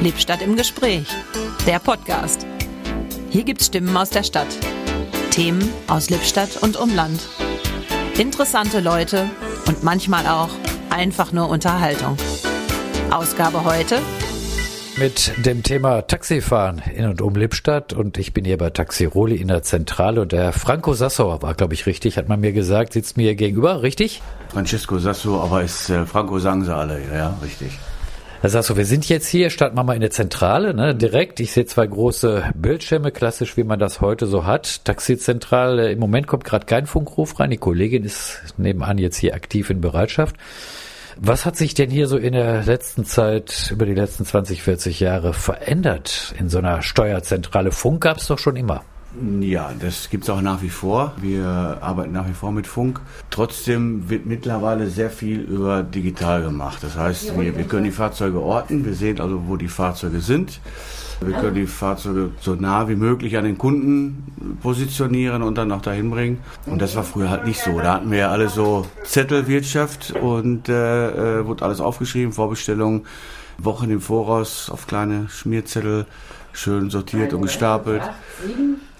Lippstadt im Gespräch, der Podcast. Hier gibt's Stimmen aus der Stadt, Themen aus Lippstadt und Umland, interessante Leute und manchmal auch einfach nur Unterhaltung. Ausgabe heute mit dem Thema Taxifahren in und um Lippstadt und ich bin hier bei Taxi Roli in der Zentrale und der Franco Sassauer war, glaube ich, richtig, hat man mir gesagt, sitzt mir gegenüber, richtig? Francesco Sasso, aber ist äh, Franco sagen sie alle, ja, richtig. Herr Sasso, wir sind jetzt hier, starten wir mal in der Zentrale, ne, direkt. Ich sehe zwei große Bildschirme, klassisch, wie man das heute so hat. Taxizentrale, im Moment kommt gerade kein Funkruf rein. Die Kollegin ist nebenan jetzt hier aktiv in Bereitschaft. Was hat sich denn hier so in der letzten Zeit, über die letzten 20, 40 Jahre verändert in so einer Steuerzentrale? Funk gab es doch schon immer. Ja, das gibt es auch nach wie vor. Wir arbeiten nach wie vor mit Funk. Trotzdem wird mittlerweile sehr viel über digital gemacht. Das heißt, wir, wir können die Fahrzeuge orten, wir sehen also, wo die Fahrzeuge sind. Wir können die Fahrzeuge so nah wie möglich an den Kunden positionieren und dann auch dahin bringen. Und das war früher halt nicht so. Da hatten wir ja alle so Zettelwirtschaft und äh, äh wurde alles aufgeschrieben, Vorbestellungen, Wochen im Voraus auf kleine Schmierzettel, schön sortiert und gestapelt.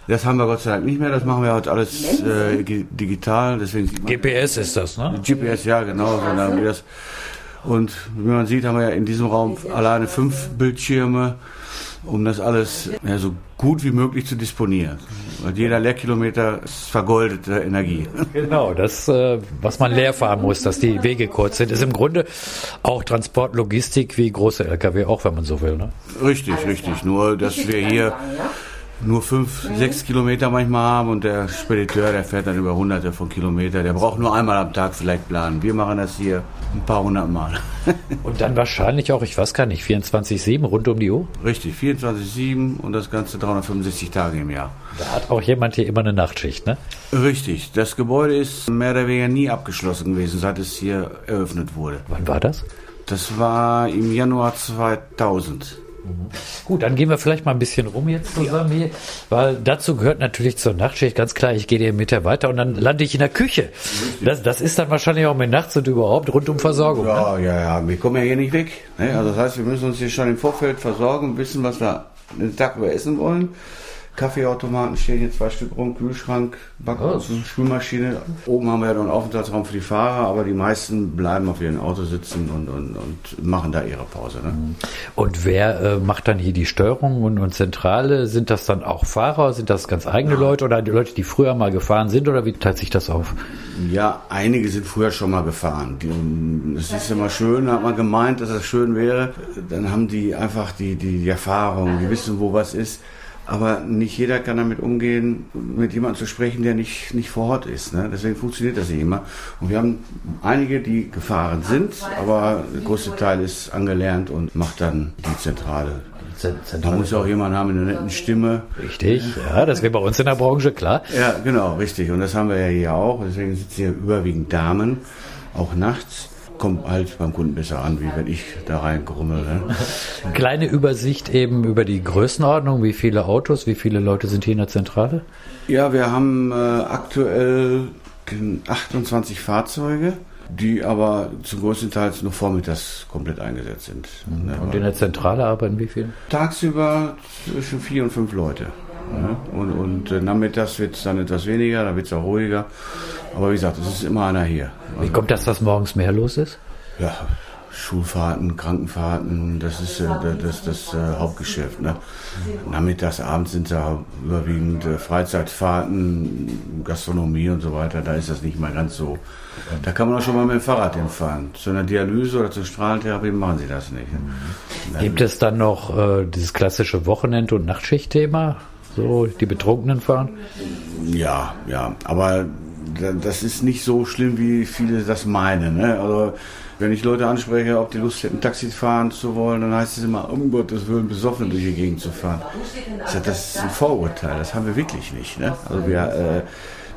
Das haben wir Gott sei Dank nicht mehr. Das machen wir halt alles äh, digital. Deswegen GPS ist das, ne? GPS, ja, genau. Und wie man sieht, haben wir ja in diesem Raum alleine fünf Bildschirme um das alles ja, so gut wie möglich zu disponieren. Weil jeder Leerkilometer ist vergoldete Energie. Genau, das, äh, was man leer fahren muss, dass die Wege kurz sind, ist im Grunde auch Transportlogistik wie große Lkw, auch wenn man so will. Ne? Richtig, richtig. Nur, dass wir hier nur fünf, sechs Kilometer manchmal haben und der Spediteur, der fährt dann über hunderte von Kilometern. Der braucht nur einmal am Tag vielleicht planen. Wir machen das hier ein paar hundert Mal. und dann wahrscheinlich auch, ich weiß gar nicht, 24-7 rund um die Uhr? Richtig, 24-7 und das Ganze 365 Tage im Jahr. Da hat auch jemand hier immer eine Nachtschicht, ne? Richtig. Das Gebäude ist mehr oder weniger nie abgeschlossen gewesen, seit es hier eröffnet wurde. Wann war das? Das war im Januar 2000. Gut, dann gehen wir vielleicht mal ein bisschen rum jetzt zusammen hier, weil dazu gehört natürlich zur Nachtschicht ganz klar, ich gehe dir mit der weiter und dann lande ich in der Küche. Das, das ist dann wahrscheinlich auch mit nachts und überhaupt rund um Versorgung. Ja, ne? ja, ja, wir kommen ja hier nicht weg. Ne? Also das heißt, wir müssen uns hier schon im Vorfeld versorgen, wissen, was wir den Tag über essen wollen. Kaffeeautomaten stehen hier zwei Stück rum, Kühlschrank, Backofen, Spülmaschine. Oben haben wir ja noch einen Aufenthaltsraum für die Fahrer, aber die meisten bleiben auf ihren Auto sitzen und, und, und machen da ihre Pause. Ne? Und wer äh, macht dann hier die Steuerung und, und, Zentrale? Sind das dann auch Fahrer? Sind das ganz eigene ja. Leute oder die Leute, die früher mal gefahren sind oder wie teilt sich das auf? Ja, einige sind früher schon mal gefahren. Es ist immer schön, hat man gemeint, dass es schön wäre. Dann haben die einfach die, die, die Erfahrung, die wissen, wo was ist. Aber nicht jeder kann damit umgehen, mit jemandem zu sprechen, der nicht, nicht vor Ort ist. Ne? Deswegen funktioniert das nicht immer. Und wir haben einige, die gefahren sind, aber der größte Teil ist angelernt und macht dann die Zentrale. Da muss ja auch jemand haben mit einer netten Stimme. Richtig, ja, das wäre bei uns in der Branche klar. Ja, genau, richtig. Und das haben wir ja hier auch. Deswegen sitzen hier überwiegend Damen, auch nachts kommt halt beim Kunden besser an, wie wenn ich da reinkrummel. Ne? Kleine Übersicht eben über die Größenordnung, wie viele Autos, wie viele Leute sind hier in der Zentrale? Ja, wir haben äh, aktuell 28 Fahrzeuge, die aber zum größten Teil nur vormittags komplett eingesetzt sind. Mhm. Und in der Zentrale arbeiten wie viele? Tagsüber zwischen vier und fünf Leute. Ja, und, und äh, nachmittags wird es dann etwas weniger, da wird es auch ruhiger. Aber wie gesagt, es ist immer einer hier. Also, wie kommt das, dass morgens mehr los ist? Ja, Schulfahrten, Krankenfahrten, das ist äh, das, das, das äh, Hauptgeschäft. Ne? Nachmittags, abends sind ja überwiegend äh, Freizeitfahrten, Gastronomie und so weiter. Da ist das nicht mal ganz so. Da kann man auch schon mal mit dem Fahrrad hinfahren. Zu einer Dialyse oder zur Strahlentherapie machen sie das nicht. Mhm. Gibt es dann noch äh, dieses klassische Wochenend- und Nachtschichtthema? So, die Betrunkenen fahren? Ja, ja, aber das ist nicht so schlimm, wie viele das meinen. Ne? Also, wenn ich Leute anspreche, ob die Lust hätten, Taxi fahren zu wollen, dann heißt es immer, um Gottes Willen, besoffen durch die Gegend zu fahren. Das ist ein Vorurteil, das haben wir wirklich nicht. Ne? Also wir, äh,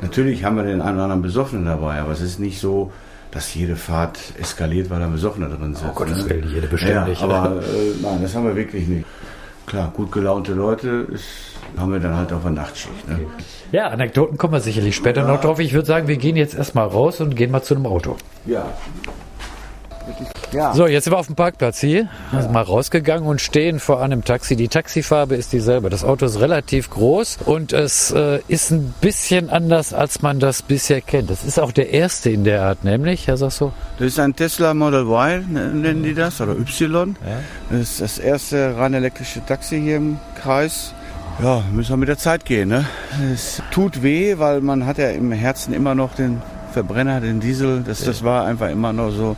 natürlich haben wir den einen oder anderen Besoffenen dabei, aber es ist nicht so, dass jede Fahrt eskaliert, weil da Besoffene drin sind. Oh Gottes ne? Willen, jede bestimmt ja, Aber äh, nein, das haben wir wirklich nicht. Klar, gut gelaunte Leute ist haben wir dann halt auf der Nachtschicht. Ne? Ja, Anekdoten kommen wir sicherlich später ja. noch drauf. Ich würde sagen, wir gehen jetzt erstmal raus und gehen mal zu einem Auto. Ja. Ja. So, jetzt sind wir auf dem Parkplatz hier. Also mal rausgegangen und stehen vor einem Taxi. Die Taxifarbe ist dieselbe. Das Auto ist relativ groß und es äh, ist ein bisschen anders, als man das bisher kennt. Das ist auch der erste in der Art, nämlich, Herr Sasso? Das ist ein Tesla Model Y, nennen die das, oder Y. Ja. Das ist das erste rein elektrische Taxi hier im Kreis. Ja, müssen wir mit der Zeit gehen. Ne? Es tut weh, weil man hat ja im Herzen immer noch den Verbrenner, den Diesel. Das, das war einfach immer noch so.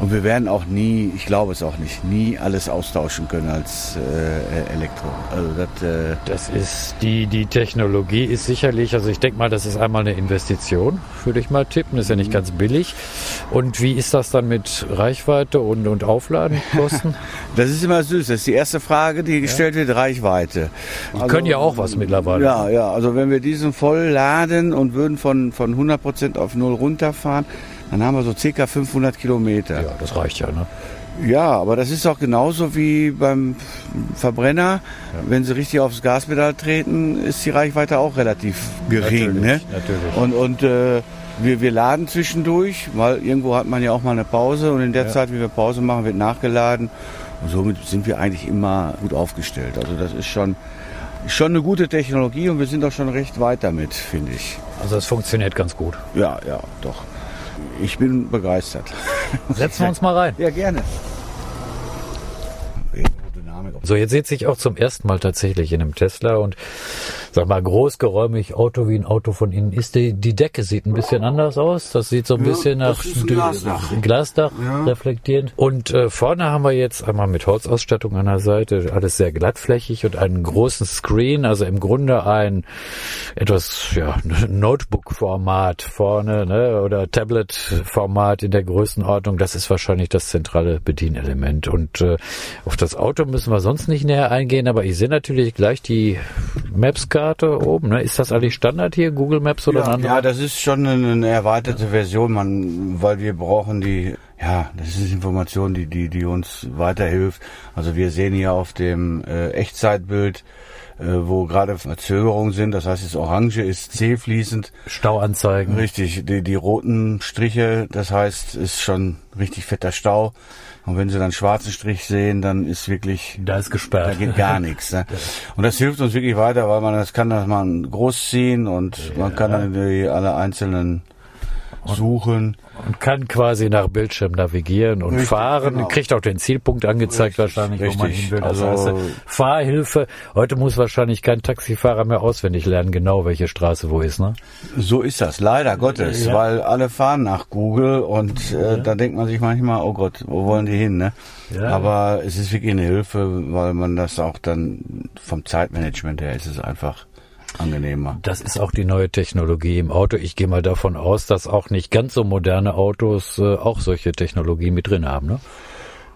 Und wir werden auch nie, ich glaube es auch nicht, nie alles austauschen können als äh, Elektro. Also das, äh das ist die, die Technologie ist sicherlich, also ich denke mal, das ist einmal eine Investition, würde ich mal tippen. Das ist ja nicht ganz billig. Und wie ist das dann mit Reichweite und, und Aufladenkosten? das ist immer süß. Das ist die erste Frage, die gestellt ja. wird, Reichweite. Die also, können ja auch was mittlerweile. Ja, ja. Also wenn wir diesen voll laden und würden von, von 100 Prozent auf null runterfahren, dann haben wir so circa 500 Kilometer. Ja, das reicht ja, ne? Ja, aber das ist auch genauso wie beim Verbrenner. Ja. Wenn sie richtig aufs Gaspedal treten, ist die Reichweite auch relativ gering. Natürlich, ne? natürlich. Und, und äh, wir, wir laden zwischendurch, weil irgendwo hat man ja auch mal eine Pause und in der ja. Zeit, wie wir Pause machen, wird nachgeladen. Und somit sind wir eigentlich immer gut aufgestellt. Also das ist schon, schon eine gute Technologie und wir sind auch schon recht weit damit, finde ich. Also es funktioniert ganz gut. Ja, ja, doch. Ich bin begeistert. Setzen wir uns mal rein. Ja, gerne. So, jetzt sitze ich auch zum ersten Mal tatsächlich in einem Tesla und sag mal, großgeräumig, Auto wie ein Auto von innen ist. Die, die Decke sieht ein bisschen anders aus. Das sieht so ein ja, bisschen nach ein Glasdach, Glasdach ja. reflektierend. Und äh, vorne haben wir jetzt einmal mit Holzausstattung an der Seite, alles sehr glattflächig und einen großen Screen, also im Grunde ein etwas ja, Notebook-Format vorne ne, oder Tablet-Format in der Größenordnung. Das ist wahrscheinlich das zentrale Bedienelement. Und äh, auf das Auto müssen wir sonst nicht näher eingehen, aber ich sehe natürlich gleich die Maps Landkarte oben. Ne? Ist das eigentlich Standard hier, Google Maps oder ja, Ja, das ist schon eine erweiterte Version, man, weil wir brauchen die, ja, das ist Information, die, die, die uns weiterhilft. Also wir sehen hier auf dem äh, Echtzeitbild, äh, wo gerade Verzögerungen sind. Das heißt, das Orange ist zählfließend. Stauanzeigen. Richtig, die, die roten Striche, das heißt, ist schon richtig fetter Stau. Und wenn Sie dann schwarzen Strich sehen, dann ist wirklich... Da ist gesperrt. Da geht gar nichts. Ne? Und das hilft uns wirklich weiter, weil man das kann, dass man groß ziehen und ja. man kann dann die, alle einzelnen suchen. Und kann quasi nach Bildschirm navigieren und richtig, fahren. Genau. Kriegt auch den Zielpunkt angezeigt richtig, wahrscheinlich, richtig. wo man hin will. Also, also Fahrhilfe. Heute muss wahrscheinlich kein Taxifahrer mehr auswendig lernen, genau welche Straße wo ist, ne? So ist das, leider Gottes, ja. weil alle fahren nach Google und äh, ja. da denkt man sich manchmal, oh Gott, wo wollen die hin, ne? Ja. Aber es ist wirklich eine Hilfe, weil man das auch dann vom Zeitmanagement her ist es einfach angenehmer. Das ist auch die neue Technologie im Auto. Ich gehe mal davon aus, dass auch nicht ganz so moderne Autos äh, auch solche Technologie mit drin haben, ne?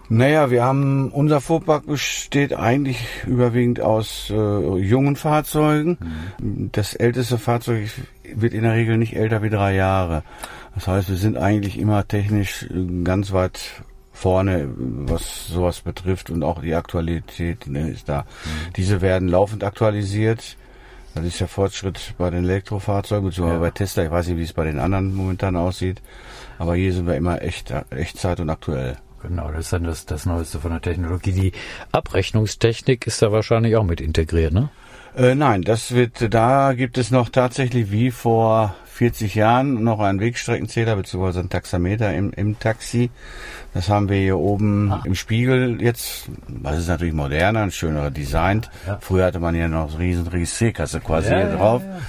Naja, wir haben, unser Fuhrpark besteht eigentlich überwiegend aus äh, jungen Fahrzeugen. Mhm. Das älteste Fahrzeug wird in der Regel nicht älter wie drei Jahre. Das heißt, wir sind eigentlich immer technisch äh, ganz weit vorne, was sowas betrifft und auch die Aktualität ne, ist da. Mhm. Diese werden laufend aktualisiert. Das ist der Fortschritt bei den Elektrofahrzeugen, beziehungsweise ja. bei Tesla. Ich weiß nicht, wie es bei den anderen momentan aussieht. Aber hier sind wir immer echt, Echtzeit und aktuell. Genau, das ist dann das, das Neueste von der Technologie. Die Abrechnungstechnik ist da wahrscheinlich auch mit integriert, ne? Äh, nein, das wird, da gibt es noch tatsächlich wie vor 40 Jahren noch einen Wegstreckenzähler bzw. ein Taxameter im, im Taxi. Das haben wir hier oben ah. im Spiegel jetzt. Das ist natürlich moderner und schöner designt. Ja. Früher hatte man ja noch so riesen Registrierkasse quasi ja, hier drauf. Ja,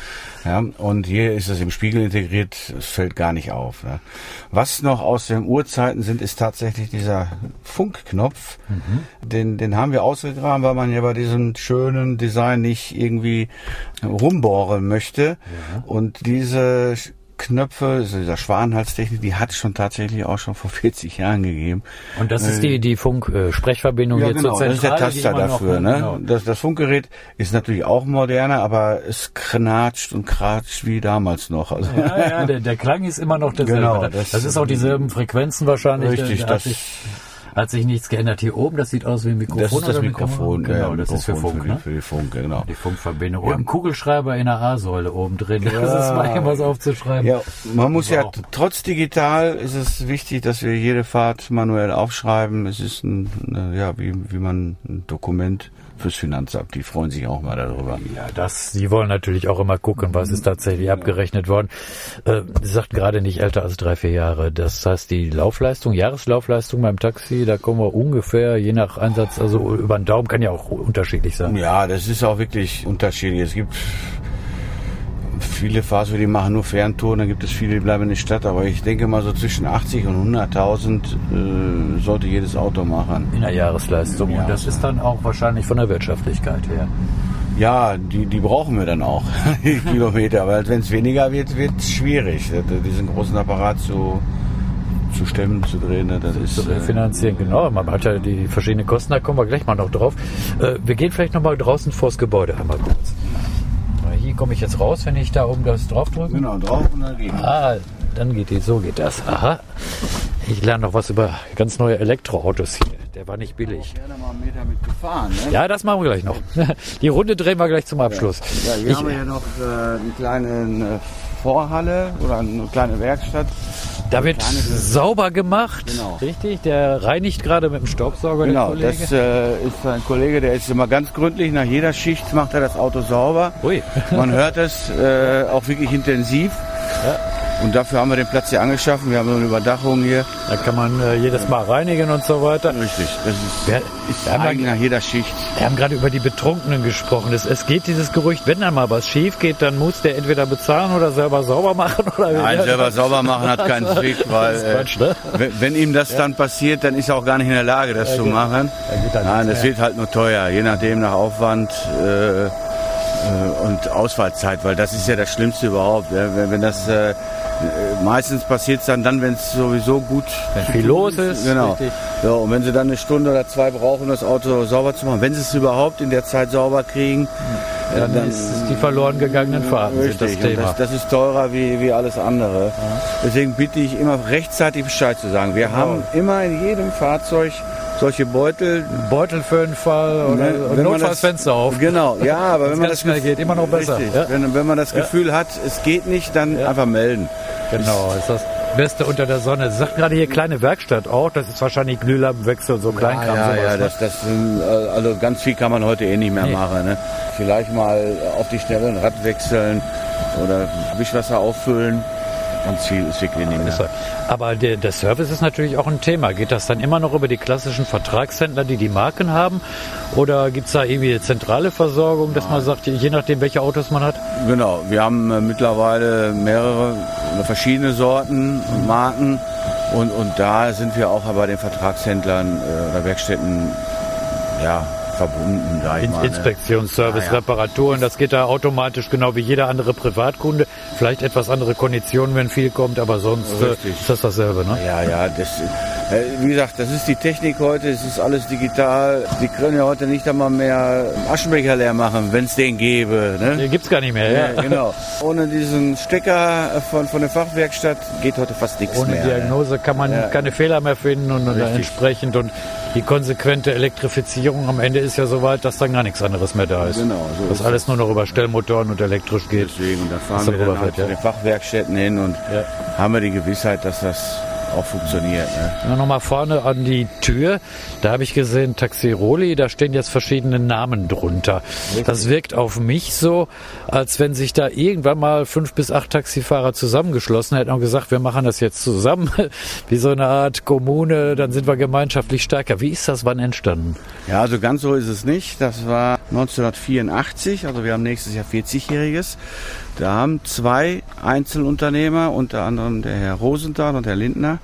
ja, und hier ist es im Spiegel integriert, es fällt gar nicht auf. Ne? Was noch aus den Urzeiten sind, ist tatsächlich dieser Funkknopf. Mhm. Den, den haben wir ausgegraben, weil man ja bei diesem schönen Design nicht irgendwie rumbohren möchte. Ja. Und diese Knöpfe, also dieser Schwanenhalstechnik, die hat es schon tatsächlich auch schon vor 40 Jahren gegeben. Und das ist die, die Funk-Sprechverbindung ja, jetzt genau, zur Zentrale? Das ist der Taster dafür. Ne? Genau. Das, das Funkgerät ist natürlich auch moderner, aber es knatscht und kratscht wie damals noch. Also ja, ja, der, der Klang ist immer noch derselbe. Genau, das, das ist auch dieselben Frequenzen wahrscheinlich. Richtig, das, Hat sich nichts geändert. Hier oben, das sieht aus wie ein Mikrofon. Das ist das Mikrofon. Genau, ja, das ist für Mikrofon Funk, für, ne? die, für die Funk, genau. Die Funkverbindung. Und ein Kugelschreiber in der A-Säule oben drin. Das ist mal irgendwas aufzuschreiben. Ja, man muss ja, Wow. trotz digital ist es wichtig, dass wir jede Fahrt manuell aufschreiben. Es ist ein, ja, wie, wie man ein Dokument fürs Finanzamt. Die freuen sich auch mal darüber. Ja, das, die wollen natürlich auch immer gucken, was ist tatsächlich abgerechnet worden. Äh, sagten gerade nicht älter als drei, vier Jahre. Das heißt, die Laufleistung, Jahreslaufleistung beim Taxi, da kommen wir ungefähr, je nach Einsatz, also über den Daumen kann ja auch unterschiedlich sein. Ja, das ist auch wirklich unterschiedlich. Es gibt viele Fahrzeuge, die machen nur Ferntouren, dann gibt es viele, die bleiben in der Stadt. Aber ich denke mal so zwischen 80 und 100.000 äh, sollte jedes Auto machen. In der Jahresleistung. Ja. Und das ist dann auch wahrscheinlich von der Wirtschaftlichkeit her. Ja, die, die brauchen wir dann auch, die Kilometer. Weil wenn es weniger wird, wird es schwierig, diesen großen Apparat zu, zu stemmen, zu drehen. ne, Das ist, zu äh, finanzieren, genau. Man hat ja die verschiedenen Kosten, da kommen wir gleich mal noch drauf. Äh, wir gehen vielleicht noch mal draußen vors Gebäude einmal kurz. Hier komme ich jetzt raus, wenn ich da oben das draufdrücke. Genau, drauf und dann gegen. Ah, dann geht die, so geht das. Aha. Ich lerne noch was über ganz neue Elektroautos hier. Der war nicht billig. gefahren, ne? Ja, das machen wir gleich noch. Die Runde drehen wir gleich zum Abschluss. Ja, hier Ich, haben wir ja noch äh, eine kleine äh, Vorhalle oder eine kleine Werkstatt. Da wird sauber gemacht. Genau. Richtig, der reinigt gerade mit dem Staubsauger, Genau, das äh, ist ein Kollege, der ist immer ganz gründlich. Nach jeder Schicht macht er das Auto sauber. Ui. Man hört es äh, auch wirklich intensiv. Und dafür haben wir den Platz hier angeschaffen. Wir haben so eine Überdachung hier. Da kann man äh, jedes Mal reinigen und so weiter. Richtig, das ist, Wir, ist eigen ja- nach jeder Schicht. wir haben gerade über die Betrunkenen gesprochen. Es, es geht dieses Gerücht, wenn dann mal was schief geht, dann muss der entweder bezahlen oder selber sauber machen. Oder Nein, selber sauber machen hat keinen Zweck, weil ist äh, Quatsch, ne? wenn, wenn ihm das dann passiert, dann ist er auch gar nicht in der Lage, das zu machen. Da Nein, das wird halt nur teuer, je nachdem nach Aufwand äh, und Ausfallzeit, weil das ist ja das Schlimmste überhaupt. Ja. Wenn, das äh, äh, meistens passiert es dann, dann, wenn es sowieso gut Wenn viel los ist, Genau. richtig. Ja, und wenn sie dann eine Stunde oder zwei brauchen, das Auto sauber zu machen, wenn sie es überhaupt in der Zeit sauber kriegen, äh, Dann, ist es die verloren gegangenen Fahrten sind das Richtig, Thema. das, das ist teurer wie, wie alles andere. Deswegen bitte ich immer rechtzeitig Bescheid zu sagen. Wir haben immer in jedem Fahrzeug solche Beutel. Beutel für den Fall oder Ne, und wenn notfalls das- Fenster auf. Genau, ja, aber wenn man das schnell geht, immer noch besser, Richtig, ja. wenn, wenn man das Ja. Gefühl hat, es geht nicht, dann einfach melden. Genau, ist das Beste unter der Sonne. Sie sagt gerade hier kleine Werkstatt auch, das ist wahrscheinlich Glühlampenwechsel, so Kleinkram. ja, ja, ne? das, das, sind, also ganz viel kann man heute eh nicht mehr Nee. machen. Ne? Vielleicht mal auf die Schnelle ein Rad wechseln oder Wischwasser auffüllen. Ganz viel ist wirklich nicht mehr. er. Aber der, der Service ist natürlich auch ein Thema. Geht das dann immer noch über die klassischen Vertragshändler, die die Marken haben? Oder gibt es da irgendwie eine zentrale Versorgung, dass man sagt, je nachdem, welche Autos man hat? Genau, wir haben äh, mittlerweile mehrere oder verschiedene Sorten und Marken und, und da sind wir auch bei den Vertragshändlern äh, oder Werkstätten ja, verbunden, sag ich In, mal. ne? Inspektionsservice, Ja, ja. Reparaturen, das geht da automatisch genau wie jeder andere Privatkunde. Vielleicht etwas andere Konditionen, wenn viel kommt, aber sonst äh, Richtig. ist das dasselbe, ne? Ja, ja, das, äh, wie gesagt, das ist die Technik heute, es ist alles digital. Die können ja heute nicht einmal mehr Aschenbecher leer machen, wenn es den gäbe. Ne? Nee, gibt's gar nicht mehr, ja. Ja, genau. Ohne diesen Stecker von, von der Fachwerkstatt geht heute fast nichts Ohne mehr. ne? Diagnose kann man Ja. keine Fehler mehr finden und, Richtig. entsprechend und die konsequente Elektrifizierung am Ende ist ja soweit, dass dann gar nichts anderes mehr da ist. Genau, so dass alles nur noch über Stellmotoren und elektrisch geht. Deswegen, und Was fahren da wir dann halt zu den Fachwerkstätten hin und haben wir die Gewissheit, dass das auch funktioniert. Ne? Ja, Nochmal vorne an die Tür, da habe ich gesehen Taxiroli, da stehen jetzt verschiedene Namen drunter. Das wirkt auf mich so, als wenn sich da irgendwann mal fünf bis acht Taxifahrer zusammengeschlossen hätten und gesagt, wir machen das jetzt zusammen, wie so eine Art Kommune, dann sind wir gemeinschaftlich stärker. Wie ist das wann entstanden? Ja, also ganz so ist es nicht. Das war 1984, also wir haben nächstes Jahr 40-Jähriges. Da haben zwei Einzelunternehmer, unter anderem der Herr Rosenthal und Herr Lindner,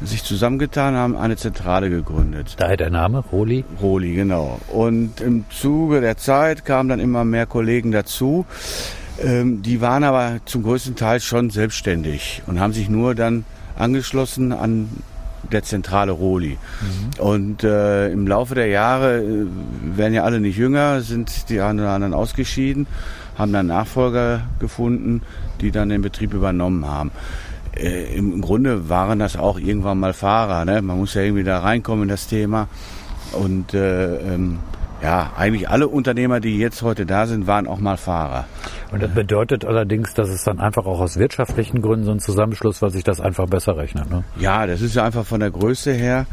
sich zusammengetan, haben eine Zentrale gegründet. Daher der Name, Roli. Roli, genau. Und im Zuge der Zeit kamen dann immer mehr Kollegen dazu. Ähm, die waren aber zum größten Teil schon selbstständig und haben sich nur dann angeschlossen an der Zentrale Roli. Und äh, im Laufe der Jahre äh, werden ja alle nicht jünger, sind die einen oder anderen ausgeschieden, haben dann Nachfolger gefunden, die dann den Betrieb übernommen haben. äh, im Grunde waren das auch irgendwann mal Fahrer. Ne? Man muss ja irgendwie da reinkommen in das Thema. Und äh, ähm, ja, eigentlich alle Unternehmer, die jetzt heute da sind, waren auch mal Fahrer. Und das bedeutet allerdings, dass es dann einfach auch aus wirtschaftlichen Gründen so ein Zusammenschluss, weil sich das einfach besser rechnet. Ne? Ja, das ist ja einfach von der Größe her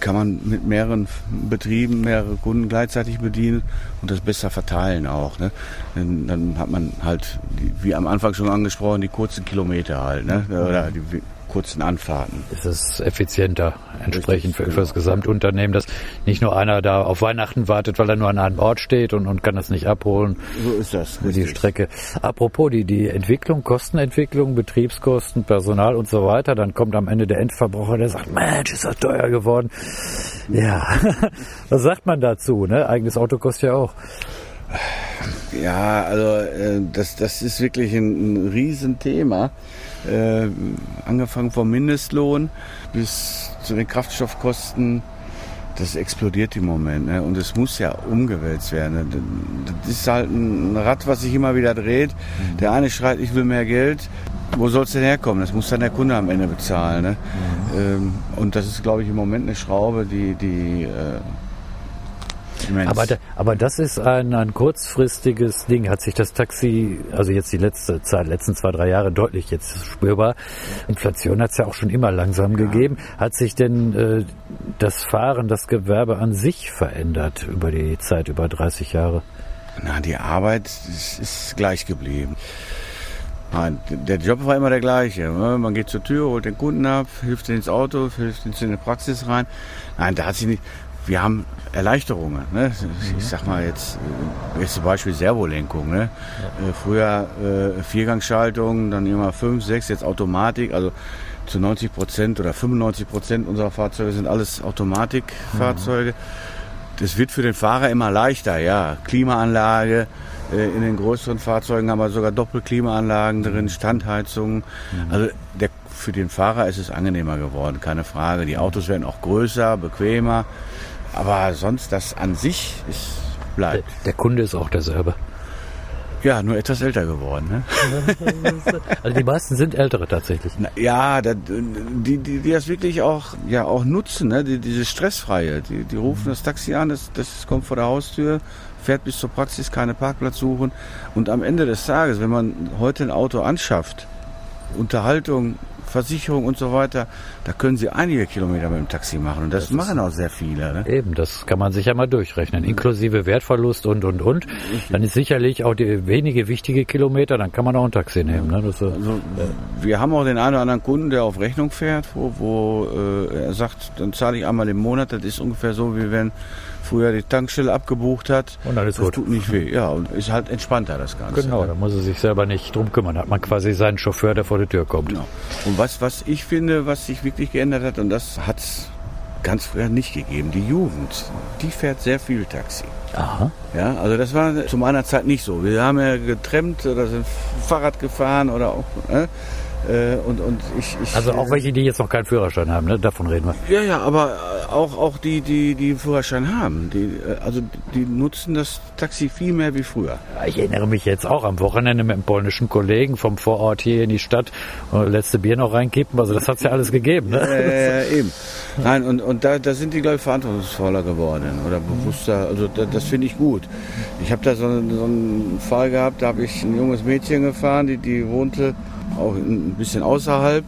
kann man mit mehreren Betrieben, mehrere Kunden gleichzeitig bedienen und das besser verteilen auch. Ne? Dann, hat man halt, wie am Anfang schon angesprochen, die kurzen Kilometer halt, ne? oder die kurzen Anfahrten. Ist es effizienter entsprechend für, für, das Gesamtunternehmen, dass nicht nur einer da auf Weihnachten wartet, weil er nur an einem Ort steht und, und kann das nicht abholen. So ist das. Richtig. Die Strecke. Apropos die, die Entwicklung, Kostenentwicklung, Betriebskosten, Personal und so weiter, dann kommt am Ende der Endverbraucher, der sagt, Mensch, ist das teuer geworden. Ja, was sagt man dazu? Ne? Eigenes Auto kostet ja auch. Ja, also äh, das, das ist wirklich ein, ein Riesenthema. Äh, angefangen vom Mindestlohn bis zu den Kraftstoffkosten. Das explodiert im Moment ne? und es muss ja umgewälzt werden. Das ist halt ein Rad, was sich immer wieder dreht. Mhm. Der eine schreit, ich will mehr Geld. Wo soll es denn herkommen? Das muss dann der Kunde am Ende bezahlen. Ne? Mhm. Ähm, und das ist, glaube ich, im Moment eine Schraube, die, die äh, aber, aber das ist ein, ein kurzfristiges Ding. Hat sich das Taxi, also jetzt die letzte Zeit, letzten zwei, drei Jahre deutlich jetzt spürbar. Inflation hat es ja auch schon immer langsam ja. gegeben. Hat sich denn äh, das Fahren, das Gewerbe an sich verändert über die Zeit, über 30 Jahre? Na, die Arbeit ist, ist gleich geblieben. Nein, der Job war immer der gleiche. Ne? Man geht zur Tür, holt den Kunden ab, hilft ins Auto, hilft in die Praxis rein. Nein, da hat sich nicht wir haben Erleichterungen. Ne? Ich sag mal jetzt, äh, jetzt zum Beispiel Servolenkung. Ne? Ja. Äh, früher äh, Viergangschaltung, dann immer fünf, sechs, jetzt Automatik. Also zu 90 Prozent oder 95 Prozent unserer Fahrzeuge sind alles Automatikfahrzeuge. Mhm. Das wird für den Fahrer immer leichter, ja. Klimaanlage, äh, in den größeren Fahrzeugen haben wir sogar Doppelklimaanlagen drin, Standheizungen. Mhm. Also der, für den Fahrer ist es angenehmer geworden, keine Frage. Die Autos werden auch größer, bequemer. Aber sonst das an sich ist bleibt. Der, der Kunde ist auch derselbe. Ja, nur etwas älter geworden. Ne? Also die meisten sind ältere tatsächlich. Na, ja, da, die, die, die das wirklich auch, ja, auch nutzen, ne? die, diese Stressfreie. Die, die rufen das Taxi an, das, das kommt vor der Haustür, fährt bis zur Praxis, keine Parkplatz suchen. Und am Ende des Tages, wenn man heute ein Auto anschafft, Unterhaltung, Versicherung und so weiter, da können Sie einige Kilometer mit dem Taxi machen. Und das, das machen auch sehr viele. Ne? Eben, das kann man sich ja mal durchrechnen. Inklusive Wertverlust und, und, und. Dann ist sicherlich auch die wenige wichtige Kilometer, dann kann man auch ein Taxi nehmen. Ne? Das, also, wir haben auch den einen oder anderen Kunden, der auf Rechnung fährt, wo, wo äh, er sagt, dann zahle ich einmal im Monat. Das ist ungefähr so, wie wenn früher die Tankstelle abgebucht hat. Und alles das gut. tut nicht weh. Ja, und ist halt entspannter das Ganze. Genau, ne? da muss er sich selber nicht drum kümmern. Hat man quasi seinen Chauffeur, der vor die Tür kommt. Genau. Und was, was ich finde, was sich wirklich geändert hat, und das hat es ganz früher nicht gegeben, die Jugend, die fährt sehr viel Taxi. Aha. Ja, also das war zu meiner Zeit nicht so. Wir haben ja getrennt oder sind Fahrrad gefahren oder auch. Äh, äh, und, und ich, ich, also auch welche, die jetzt noch keinen Führerschein haben, ne? davon reden wir. Ja, ja, aber auch, auch die, die, die einen Führerschein haben. Die, äh, also die nutzen das Taxi viel mehr wie früher. Ich erinnere mich jetzt auch am Wochenende mit einem polnischen Kollegen vom Vorort hier in die Stadt und letzte Bier noch reinkippen. Also das hat es ja alles gegeben. Ne? Äh, eben. Nein, und, und da, da sind die, glaube ich, verantwortungsvoller geworden oder bewusster. Also da, das finde ich gut. Ich habe da so, so einen Fall gehabt, da habe ich ein junges Mädchen gefahren, die, die wohnte auch ein bisschen außerhalb.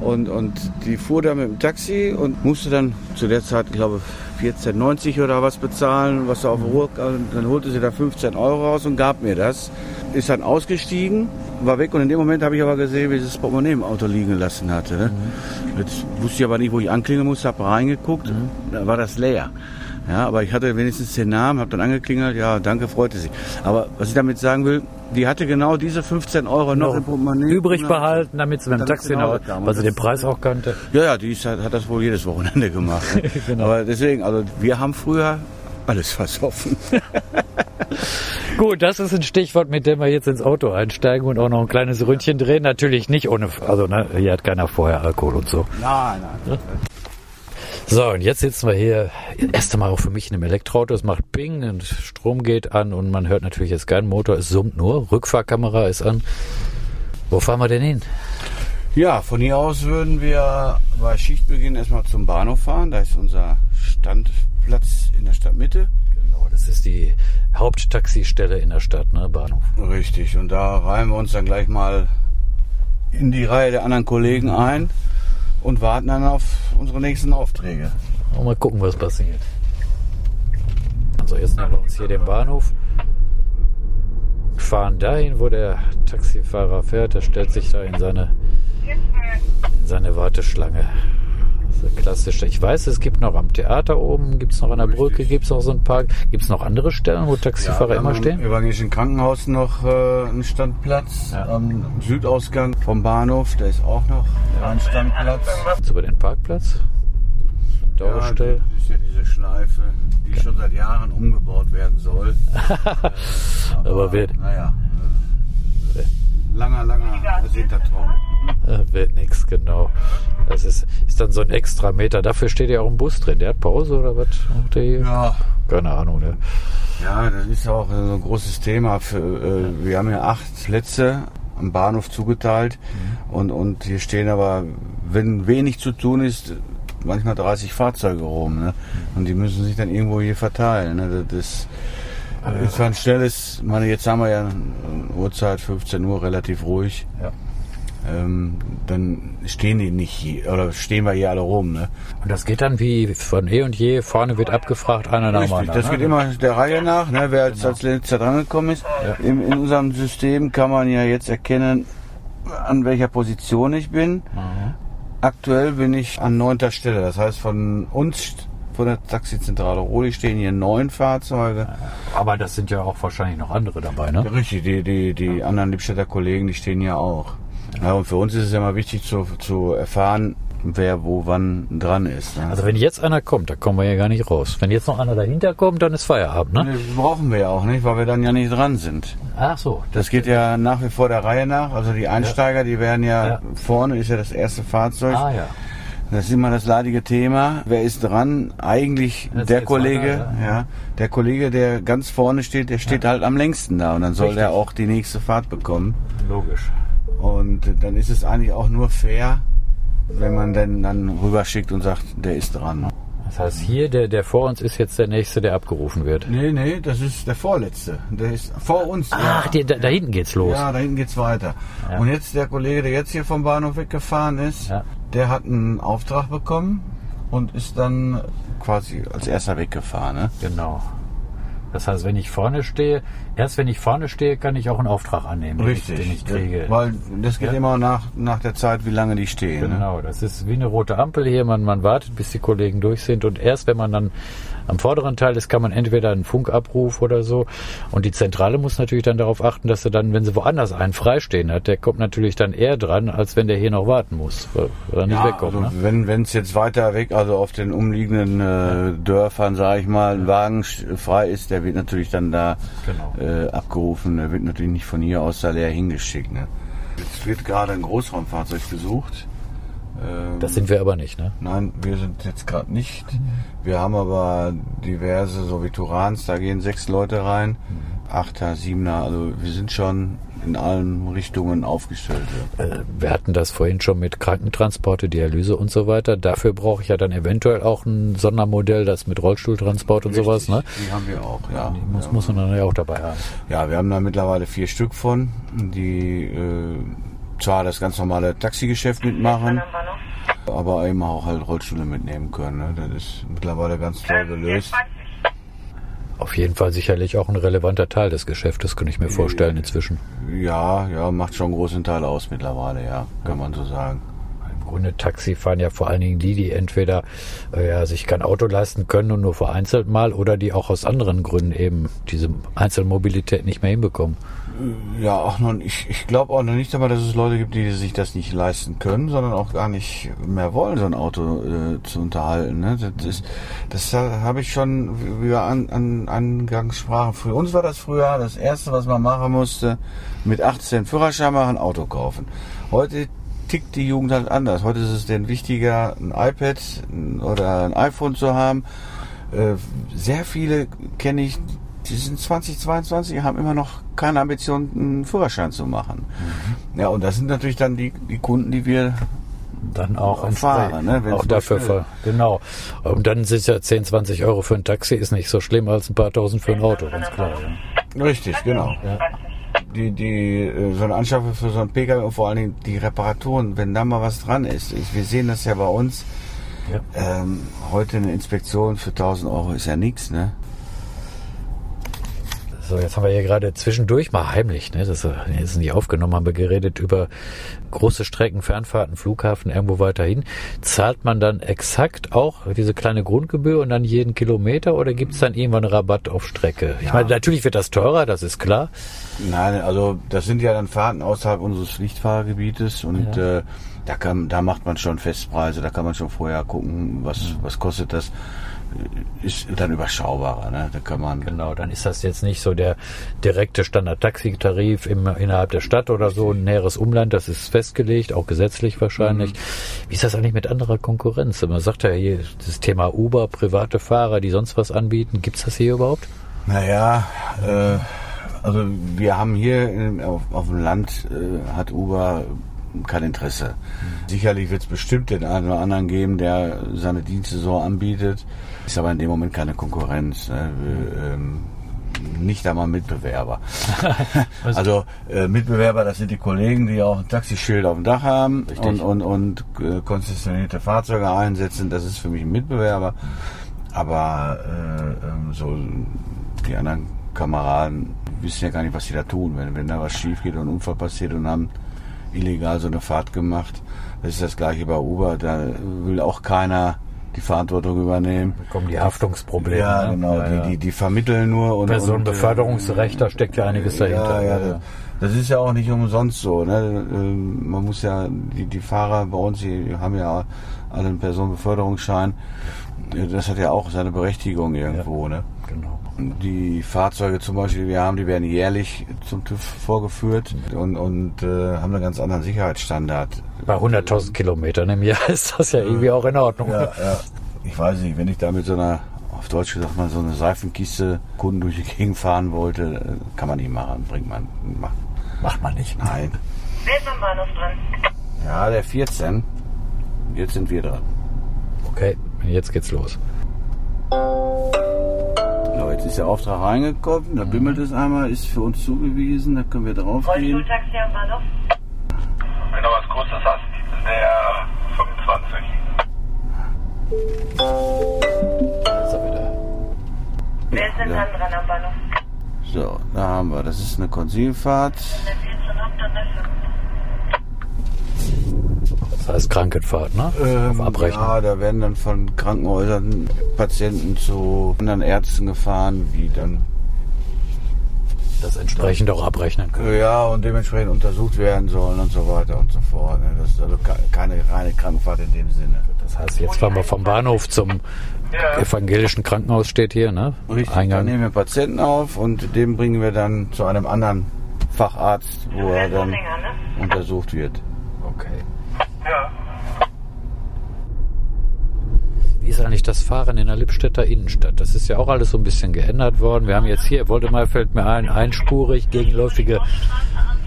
Und, und die fuhr da mit dem Taxi und musste dann zu der Zeit, ich glaube, 14,90 oder was bezahlen, was da auf der Ruhe, dann holte sie da 15 Euro raus und gab mir das. Ist dann ausgestiegen, war weg und in dem Moment habe ich aber gesehen, wie sie das Portemonnaie im Auto liegen gelassen hatte. Ne? Mhm. Jetzt wusste ich aber nicht, wo ich anklingeln musste, habe reingeguckt, mhm. da war das leer. Ja, aber ich hatte wenigstens den Namen, habe dann angeklingelt, ja, danke, freute sich. Aber was ich damit sagen will, die hatte genau diese 15 Euro noch, noch im Portemonnaie. Übrig behalten, damit sie mit dem Taxi genau nach, weil sie den Preis auch kannte. Ja, ja, die hat, hat das wohl jedes Wochenende gemacht. genau. Aber deswegen, also wir haben früher alles versoffen. Gut, das ist ein Stichwort, mit dem wir jetzt ins Auto einsteigen und auch noch ein kleines Ründchen drehen. Natürlich nicht ohne, also ne, hier hat keiner vorher Alkohol und so. Nein, nein. So, und jetzt sitzen wir hier, erst einmal auch für mich in einem Elektroauto, es macht Ping und Strom geht an und man hört natürlich jetzt keinen Motor, es summt nur, Rückfahrkamera ist an. Wo fahren wir denn hin? Ja, von hier aus würden wir bei Schichtbeginn erstmal zum Bahnhof fahren. Da ist unser Standplatz in der Stadtmitte. Genau, das ist die Haupttaxistelle in der Stadt, ne, Bahnhof. Richtig, und da reihen wir uns dann gleich mal in die Reihe der anderen Kollegen ein und warten dann auf unsere nächsten Aufträge. Mal gucken, was passiert. Also jetzt nehmen wir uns hier den Bahnhof, fahren dahin, wo der Taxifahrer fährt. Er stellt sich da in seine, in seine Warteschlange. Das ist klassisch. Ich weiß, es gibt noch am Theater oben, gibt es noch an der Richtig. Brücke, gibt es noch so einen Park. Gibt es noch andere Stellen, wo Taxifahrer wir immer stehen? Im evangelischen Krankenhaus noch äh, einen Standplatz. Ja. Am Südausgang vom Bahnhof, da ist auch noch ein Standplatz. Jetzt über den Parkplatz. Ja, Daustell. das ist ja diese Schleife, die schon seit Jahren umgebaut werden soll. Äh, Aber wird- Naja. Äh, langer, langer ersehnter Traum. Äh, wird nichts, genau. Das ist, ist dann so ein extra Meter. Dafür steht ja auch ein Bus drin. Der hat Pause oder was? Ja, Keine Ahnung, ne? Ja, das ist auch so ein großes Thema. Für, äh, wir haben ja acht Plätze am Bahnhof zugeteilt und, und hier stehen aber, wenn wenig zu tun ist, manchmal 30 Fahrzeuge rum. Ne? Und die müssen sich dann irgendwo hier verteilen. Ne? Das ist zwar ein schnelles, meine, jetzt haben wir ja Uhrzeit 15 Uhr relativ ruhig. Ja. Ähm, dann stehen die nicht hier, oder stehen wir hier alle rum. Ne? Und das geht dann wie von eh und je. Vorne wird abgefragt, einer nach dem anderen. das geht ne? immer der Reihe nach, ne, wer als, als letzter drangekommen ist. Im, in unserem System kann man ja jetzt erkennen, an welcher Position ich bin. Aktuell bin ich an neunter Stelle. Das heißt, von uns, von der Taxizentrale Roli stehen hier neun Fahrzeuge. Aber das sind ja auch wahrscheinlich noch andere dabei, ne? Richtig, die, die, die anderen Lippstädter Kollegen, die stehen hier auch. Ja, und für uns ist es ja mal wichtig zu, zu erfahren, wer wo wann dran ist. Ne? Also wenn jetzt einer kommt, da kommen wir ja gar nicht raus. Wenn jetzt noch einer dahinter kommt, dann ist Feierabend, ne? Das brauchen wir ja auch nicht, weil wir dann ja nicht dran sind. Ach so. Das geht ja nach wie vor der Reihe nach. Also die Einsteiger, die werden ja, Ja. vorne ist ja das erste Fahrzeug. Ah ja. Das ist immer das leidige Thema. Wer ist dran? Eigentlich Jetzt der Kollege, weiter, ja. ja. Der Kollege, der ganz vorne steht, der steht halt am längsten da und dann soll Richtig. der auch die nächste Fahrt bekommen. Logisch. Und dann ist es eigentlich auch nur fair, wenn man dann, dann rüberschickt und sagt, der ist dran. Das heißt, hier, der, der vor uns ist jetzt der Nächste, der abgerufen wird. Nee, nee, das ist der Vorletzte. Der ist vor uns. Ach, ja. die, da, da hinten geht's los. Ja, da hinten geht's weiter. Ja. Und jetzt der Kollege, der jetzt hier vom Bahnhof weggefahren ist, Ja. Der hat einen Auftrag bekommen und ist dann quasi als erster weggefahren. Ne? Genau. Das heißt, wenn ich vorne stehe, erst wenn ich vorne stehe, kann ich auch einen Auftrag annehmen, den ich, den ich kriege. Weil das geht Ja. immer nach, nach der Zeit, wie lange die stehen. Ne? Genau, das ist wie eine rote Ampel hier. Man, man wartet, bis die Kollegen durch sind. Und erst wenn man dann am vorderen Teil ist, kann man entweder einen Funkabruf oder so. Und die Zentrale muss natürlich dann darauf achten, dass sie dann, wenn sie woanders einen freistehen hat, der kommt natürlich dann eher dran, als wenn der hier noch warten muss, weil er nicht Ja, wegkommt. also ne? wenn wenn es jetzt weiter weg, also auf den umliegenden äh, Dörfern, sage ich mal, ein Wagen frei ist, der wird natürlich dann da Genau. äh, abgerufen. Der wird natürlich nicht von hier aus da leer hingeschickt. Ne? Jetzt wird gerade ein Großraumfahrzeug gesucht. Ähm, Das sind wir aber nicht, ne? Nein, wir sind jetzt gerade nicht. Wir haben aber diverse, so wie Turans, da gehen sechs Leute rein. Achter, Siebener, also wir sind schon in allen Richtungen aufgestellt. Ja. Äh, Wir hatten das vorhin schon mit Krankentransporte, Dialyse und so weiter. Dafür brauche ich ja dann eventuell auch ein Sondermodell, das mit Rollstuhltransport und sowas, ne? Die haben wir auch, ja. Die muss, muss man dann ja auch dabei haben. Ja, wir haben da mittlerweile vier Stück von, die äh, zwar das ganz normale Taxigeschäft mitmachen, aber eben auch halt Rollstühle mitnehmen können. Ne? Das ist mittlerweile ganz toll gelöst. Auf jeden Fall sicherlich auch ein relevanter Teil des Geschäftes, kann ich mir vorstellen inzwischen. Ja, ja, macht schon einen großen Teil aus mittlerweile, ja, kann man so sagen. Im Grunde Taxi fahren ja vor allen Dingen die, die entweder äh, ja, sich kein Auto leisten können und nur vereinzelt mal oder die auch aus anderen Gründen eben diese Einzelmobilität nicht mehr hinbekommen. Ja, auch noch, ich, ich glaube auch noch nicht einmal, dass es Leute gibt, die sich das nicht leisten können, sondern auch gar nicht mehr wollen, so ein Auto äh, zu unterhalten. Ne? Das, ist, das habe ich schon, wie wir an, an angangs sprachen. Für uns war das früher das Erste, was man machen musste, mit 18 Führerschein machen, Auto kaufen. Heute tickt die Jugend halt anders. Heute ist es denen wichtiger, ein iPad oder ein iPhone zu haben. Äh, sehr viele kenne ich, die sind 2022, haben immer noch keine Ambition, einen Führerschein zu machen. Mhm. Ja, und das sind natürlich dann die, die Kunden, die wir dann auch fahren, ne, auch dafür ver genau. Und dann sind es ja 10, 20 Euro für ein Taxi, ist nicht so schlimm als ein paar tausend für ein Auto, ganz klar. Ja. Richtig, genau. Ja. Die, die, äh, so eine Anschaffung für so ein Pkw und vor allen Dingen die Reparaturen, wenn da mal was dran ist. Ich, wir sehen das ja bei uns. Ja. Ähm, heute eine Inspektion für 1000 Euro ist ja nichts, ne? So, jetzt haben wir hier gerade zwischendurch mal heimlich, ne, das ist nicht aufgenommen, haben wir geredet über große Strecken, Fernfahrten, Flughafen, irgendwo weiterhin. Zahlt man dann exakt auch diese kleine Grundgebühr und dann jeden Kilometer oder gibt es dann irgendwann einen Rabatt auf Strecke? Ich ja. meine, natürlich wird das teurer, das ist klar. Nein, also das sind ja dann Fahrten außerhalb unseres Pflichtfahrgebietes und ja. äh, da kann, da macht man schon Festpreise, da kann man schon vorher gucken, was, was kostet das ist dann überschaubarer. Ne? Da kann man genau, dann ist das jetzt nicht so der direkte Standard-Taxitarif innerhalb der Stadt oder so, ein näheres Umland, das ist festgelegt, auch gesetzlich wahrscheinlich. Mhm. Wie ist das eigentlich mit anderer Konkurrenz? Man sagt ja hier, das Thema Uber, private Fahrer, die sonst was anbieten, gibt's das hier überhaupt? Naja, äh, also wir haben hier auf, auf dem Land, äh, hat Uber kein Interesse. Mhm. Sicherlich wird es bestimmt den einen oder anderen geben, der seine Dienste so anbietet. Ist aber in dem Moment keine Konkurrenz. Ne? Ähm, nicht einmal Mitbewerber. also äh, Mitbewerber, das sind die Kollegen, die auch ein Taxischild auf dem Dach haben Richtig. und, und, und äh, konzessionierte Fahrzeuge einsetzen. Das ist für mich ein Mitbewerber. Aber äh, ähm, so die anderen Kameraden wissen ja gar nicht, was sie da tun. Wenn, wenn da was schief geht und ein Unfall passiert und haben illegal so eine Fahrt gemacht, das ist das gleiche bei Uber. Da will auch keiner die Verantwortung übernehmen. Da kommen die Haftungsprobleme. Ja, ne? genau. Ja, Die, die, die vermitteln nur. Und, Personenbeförderungsrecht, und, da steckt ja einiges dahinter. Ja, ja, das ist ja auch nicht umsonst so. Ne? Ähm, man muss ja, die, die Fahrer bei uns, die haben ja alle einen Personenbeförderungsschein. Das hat ja auch seine Berechtigung irgendwo. Ne? Genau. Die Fahrzeuge zum Beispiel, die wir haben, die werden jährlich zum TÜV vorgeführt und, und äh, haben einen ganz anderen Sicherheitsstandard. Bei 100.000 Kilometern im Jahr ist das ja irgendwie auch in Ordnung. Ja, ja. Ich weiß nicht, wenn ich da mit so einer, auf Deutsch gesagt mal, so eine Seifenkiste Kunden durch die Gegend fahren wollte, äh, kann man nicht machen, bringt man, macht, macht man nicht. Nein. Wer ist am Bahnhof dran? Ja, der 14. Jetzt sind wir dran. Okay, jetzt geht's los. Genau, jetzt ist der Auftrag reingekommen, da bimmelt es einmal, ist für uns zugewiesen, da können wir drauf gehen. Wenn du was Kurzes hast, der 25. So, wieder. Wer ist denn dann dran am Bahnhof? So, da haben wir, das ist eine Konsilfahrt. Das heißt Krankenfahrt, ne? Ähm, Ja, da werden dann von Krankenhäusern Patienten zu anderen Ärzten gefahren, die dann das entsprechend auch abrechnen können. Ja, und dementsprechend untersucht werden sollen und so weiter und so fort. Ne? Das ist also keine reine Krankenfahrt in dem Sinne. Das heißt, jetzt fahren wir vom Bahnhof zum ja. evangelischen Krankenhaus, steht hier, ne? Richtig, Eingang. dann nehmen wir Patienten auf und den bringen wir dann zu einem anderen Facharzt, wo er dann ne? untersucht wird. Ja. Wie ist eigentlich das Fahren in der Lippstädter Innenstadt? Das ist ja auch alles so ein bisschen geändert worden. Wir haben jetzt hier, wollte mal, fällt mir ein, einspurig, gegenläufige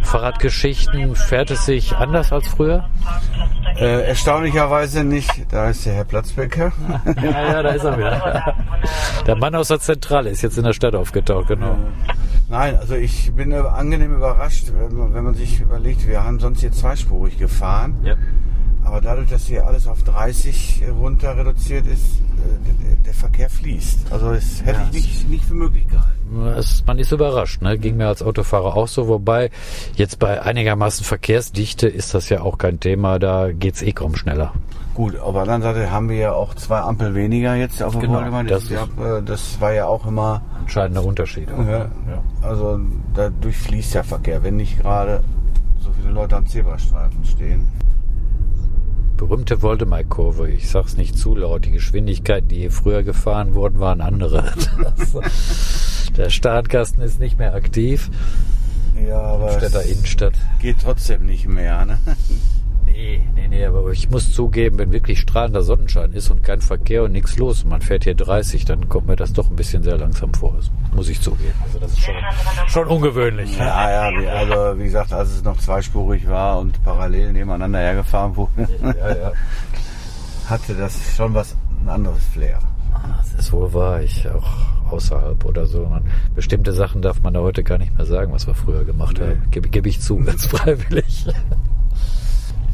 Fahrradgeschichten. Fährt es sich anders als früher? Äh, erstaunlicherweise nicht. Da ist der Herr Platzbecker. ja, ja, da ist er wieder. Der Mann aus der Zentrale ist jetzt in der Stadt aufgetaucht, genau. Nein, also ich bin angenehm überrascht, wenn man sich überlegt, wir haben sonst hier zweispurig gefahren. Ja. Aber dadurch, dass hier alles auf 30 runter reduziert ist, äh, der Verkehr fließt. Also das hätte ja, ich nicht, nicht für möglich gehalten. Es, man ist überrascht, ne? ging mir als Autofahrer auch so, wobei jetzt bei einigermaßen Verkehrsdichte ist das ja auch kein Thema, da geht es eh kaum schneller. Gut, auf der anderen Seite haben wir ja auch zwei Ampel weniger jetzt auf der genau, das, äh, das, war ja auch immer entscheidender Unterschied. Ja, ja. Also dadurch fließt der Verkehr, wenn nicht gerade so viele Leute am Zebrastreifen stehen berühmte Woldemar-Kurve. Ich sag's nicht zu laut. Die Geschwindigkeiten, die hier früher gefahren wurden, waren andere. Das, der Startkasten ist nicht mehr aktiv. Ja, aber Städter Innenstadt. geht trotzdem nicht mehr. Ne? Nee, nee, nee, aber ich muss zugeben, wenn wirklich strahlender Sonnenschein ist und kein Verkehr und nichts los und man fährt hier 30, dann kommt mir das doch ein bisschen sehr langsam vor. Das muss ich zugeben. Also das ist schon, schon ungewöhnlich. Ja, ja, wie, also wie gesagt, als es noch zweispurig war und parallel nebeneinander hergefahren wurde, Ja, ja. hatte das schon was ein anderes Flair. Das ist wohl wahr. Ich auch außerhalb oder so. Man, bestimmte Sachen darf man da heute gar nicht mehr sagen, was wir früher gemacht Nee. haben. Gebe, gebe ich zu, ganz freiwillig.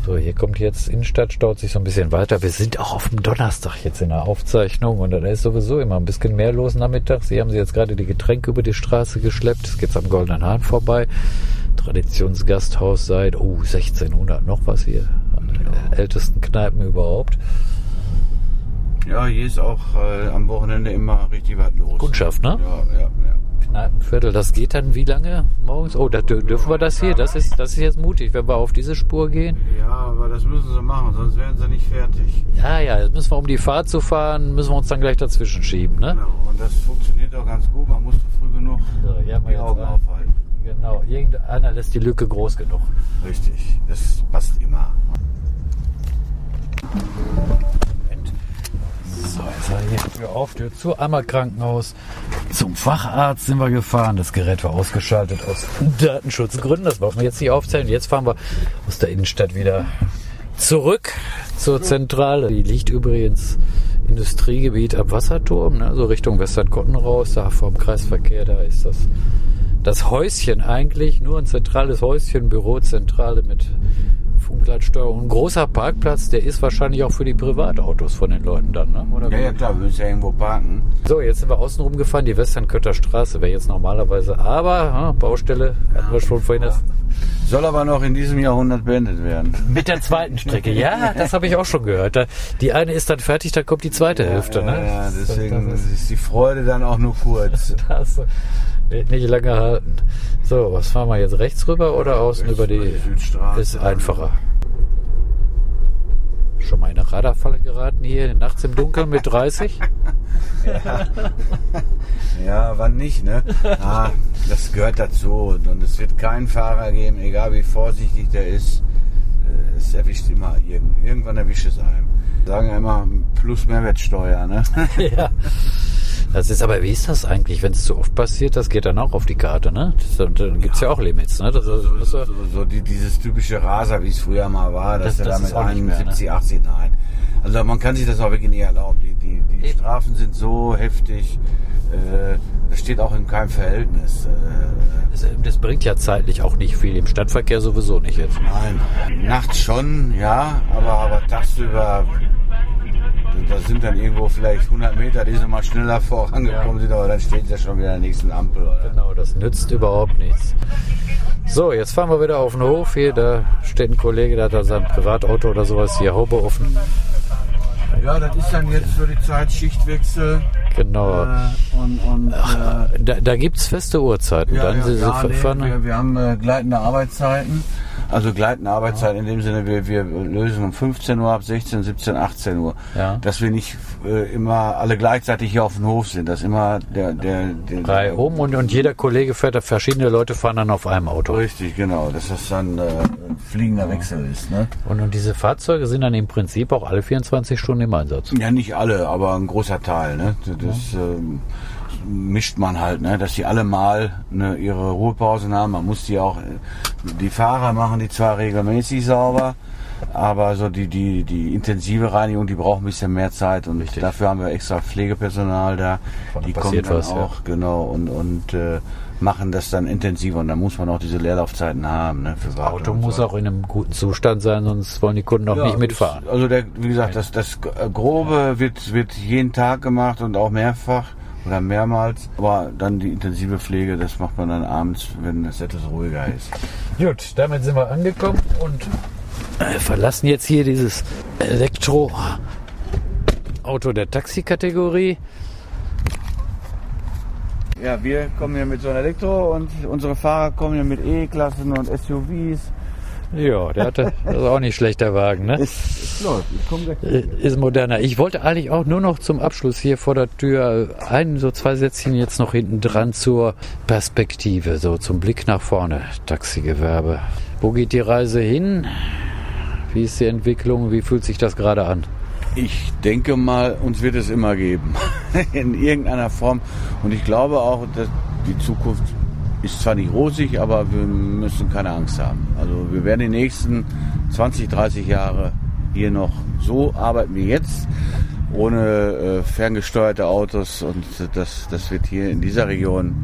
So, hier kommt jetzt Innenstadt, staut sich so ein bisschen weiter. Wir sind auch auf dem Donnerstag jetzt in der Aufzeichnung und da ist sowieso immer ein bisschen mehr los nachmittags. Sie haben sie jetzt gerade die Getränke über die Straße geschleppt. Es geht am Goldenen Hahn vorbei. Traditionsgasthaus seit, oh, 1600 noch was hier. Der ältesten Kneipen überhaupt. Ja, hier ist auch äh, am Wochenende immer richtig was los. Kundschaft, ne? Ja, ja, ja. Kneipenviertel, das geht dann wie lange morgens? Oh, da dür- dürfen wir das hier? Das ist, das ist jetzt mutig, wenn wir auf diese Spur gehen. Ja, aber das müssen sie machen, sonst werden sie nicht fertig. Ja, ja, jetzt müssen wir, um die Fahrt zu fahren, müssen wir uns dann gleich dazwischen schieben, ne? Genau, und das funktioniert auch ganz gut. Man muss früh genug So, die Augen einen. aufhalten. Genau, irgendeiner lässt die Lücke groß genug. Richtig, das passt immer. So, jetzt war hier Tür auf, Tür zu, einmal Krankenhaus. Zum Facharzt sind wir gefahren. Das Gerät war ausgeschaltet aus Datenschutzgründen. Das wollten wir jetzt nicht aufzählen. Jetzt fahren wir aus der Innenstadt wieder zurück zur Zentrale. Die liegt übrigens Industriegebiet am Wasserturm, ne? so Richtung Westerkotten raus. Da vom Kreisverkehr, da ist das, das Häuschen eigentlich. Nur ein zentrales Häuschen, Bürozentrale mit Funkleitsteuerung. Ein großer Parkplatz, der ist wahrscheinlich auch für die Privatautos von den Leuten dann, ne? Oder Ja, ja, klar, wir müssen ja irgendwo parken. so, jetzt sind wir außen rumgefahren. Die Westernkötter Straße wäre jetzt normalerweise, aber ja, Baustelle hatten wir schon vorhin. Das, Soll aber noch in diesem Jahrhundert beendet werden. mit der zweiten Strecke. Ja, das habe ich auch schon gehört. Da, die eine ist dann fertig, dann kommt die zweite Hälfte. ja, ne? ja, deswegen ist, die Freude dann auch nur kurz. das nicht lange halten. So, was fahren wir jetzt? Rechts rüber oder außen über die? Südstraße. Ist einfacher. Schon mal in eine Radarfalle geraten hier, nachts im Dunkeln mit 30? Ja, wann nicht, ne? Ah, das gehört dazu. Und es wird keinen Fahrer geben, egal wie vorsichtig der ist. äh, Es erwischt immer irgend, irgendwann erwischt es einem. Sagen ja immer plus Mehrwertsteuer, ne? ja. Das ist aber, wie ist das eigentlich, wenn es zu oft passiert? Das geht dann auch auf die Karte, ne? Das, dann gibt's ja. auch Limits, ne? Das, das, das, So, so die, dieses typische Raser, wie es früher mal war, dass Das- er das da mit ist auch nicht mehr, 71, 80, nein. Also man kann sich das auch wirklich nicht erlauben. Die, die, die. Strafen sind so heftig, äh, das steht auch in keinem Verhältnis. Äh, das, das bringt ja zeitlich auch nicht viel, im Stadtverkehr sowieso nicht jetzt. Nein, nachts schon, ja, aber, aber tagsüber, da sind dann irgendwo vielleicht 100 Meter, die sie mal schneller vorangekommen sind, aber dann steht sie ja schon wieder an der nächsten Ampel. Oder? Genau, das nützt überhaupt nichts. So, jetzt fahren wir wieder auf den Hof. Hier, da steht ein Kollege, der hat da sein Privatauto oder sowas hier Haube offen. Ja, das ist dann jetzt für die Zeit Schichtwechsel Genau. äh, und, und äh, Da, da gibt's feste Uhrzeiten. ja, dann ja, sie, sie ja, nee, fahren. wir, wir haben äh, gleitende Arbeitszeiten. Also gleitende Arbeitszeiten in dem Sinne, wir, wir lösen um 15 Uhr ab, 16, 17, 18 Uhr. Ja. Dass wir nicht äh, immer alle gleichzeitig hier auf dem Hof sind. Dass immer der, der, der Drei um und, und jeder Kollege fährt, da verschiedene Leute fahren dann auf einem Auto. Richtig, genau. Dass das dann äh, ein fliegender Wechsel ist. Ne? Und, und diese Fahrzeuge sind dann im Prinzip auch alle 24 Stunden im Einsatz. Ja, nicht alle, aber ein großer Teil. Ne? Das ähm, mischt man halt, ne? dass die alle mal ne, ihre Ruhepausen haben. Man muss die auch, äh, die Fahrer machen die zwar regelmäßig sauber, aber so die, die, die intensive Reinigung, die braucht ein bisschen mehr Zeit und Richtig. dafür haben wir extra Pflegepersonal da. Die kommen dann was, ja. auch, genau, und, und äh, machen das dann intensiver und dann muss man auch diese Leerlaufzeiten haben. Ne, Das Auto muss so. auch in einem guten Zustand sein, sonst wollen die Kunden auch Ja, nicht mitfahren. ist- Also der, wie gesagt, das, das Grobe wird, wird jeden Tag gemacht und auch mehrfach oder mehrmals. Aber dann die intensive Pflege, das macht man dann abends, wenn es etwas ruhiger ist. Gut, damit sind wir angekommen und verlassen jetzt hier dieses Elektro-Auto der Taxikategorie. Ja, wir kommen hier mit so einem Elektro und unsere Fahrer kommen hier mit E-Klassen und SUVs. Ja, der hatte, das ist auch nicht schlechter Wagen, ne? Es, es läuft, ich komme gleich. Äh, Ist moderner. Ich wollte eigentlich auch nur noch zum Abschluss hier vor der Tür ein, so zwei Sätzchen jetzt noch hinten dran zur Perspektive, so zum Blick nach vorne, Taxigewerbe. Wo geht die Reise hin? Wie ist die Entwicklung? Wie fühlt sich das gerade an? Ich denke mal, uns wird es immer geben. In irgendeiner Form. Und ich glaube auch, dass die Zukunft ist zwar nicht rosig, aber wir müssen keine Angst haben. Also wir werden die nächsten 20, 30 Jahre hier noch so arbeiten wie jetzt, ohne äh, ferngesteuerte Autos. Und das, das wird hier in dieser Region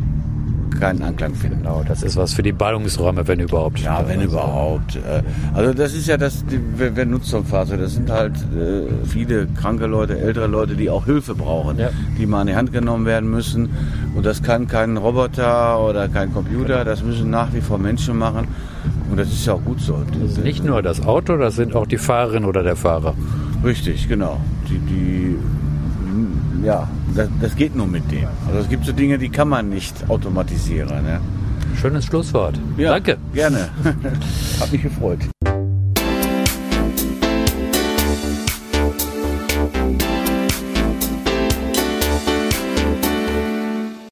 keinen Anklang finden. Genau, das ist was für die Ballungsräume, wenn überhaupt. Ja, wenn überhaupt. Äh, Also das ist ja das, wer, nutzt so Fahrzeug? Das sind halt äh, viele kranke Leute, ältere Leute, die auch Hilfe brauchen, Ja. die mal an die Hand genommen werden müssen. Und das kann kein Roboter oder kein Computer, das müssen nach wie vor Menschen machen. Und das ist ja auch gut so. Nicht nur das Auto, das sind auch die Fahrerin oder der Fahrer. Richtig, genau. Die, die, ja, das, das geht nur mit dem. Also es gibt so Dinge, die kann man nicht automatisieren. Ne? Schönes Schlusswort. Ja, Danke. Gerne. Hat mich gefreut.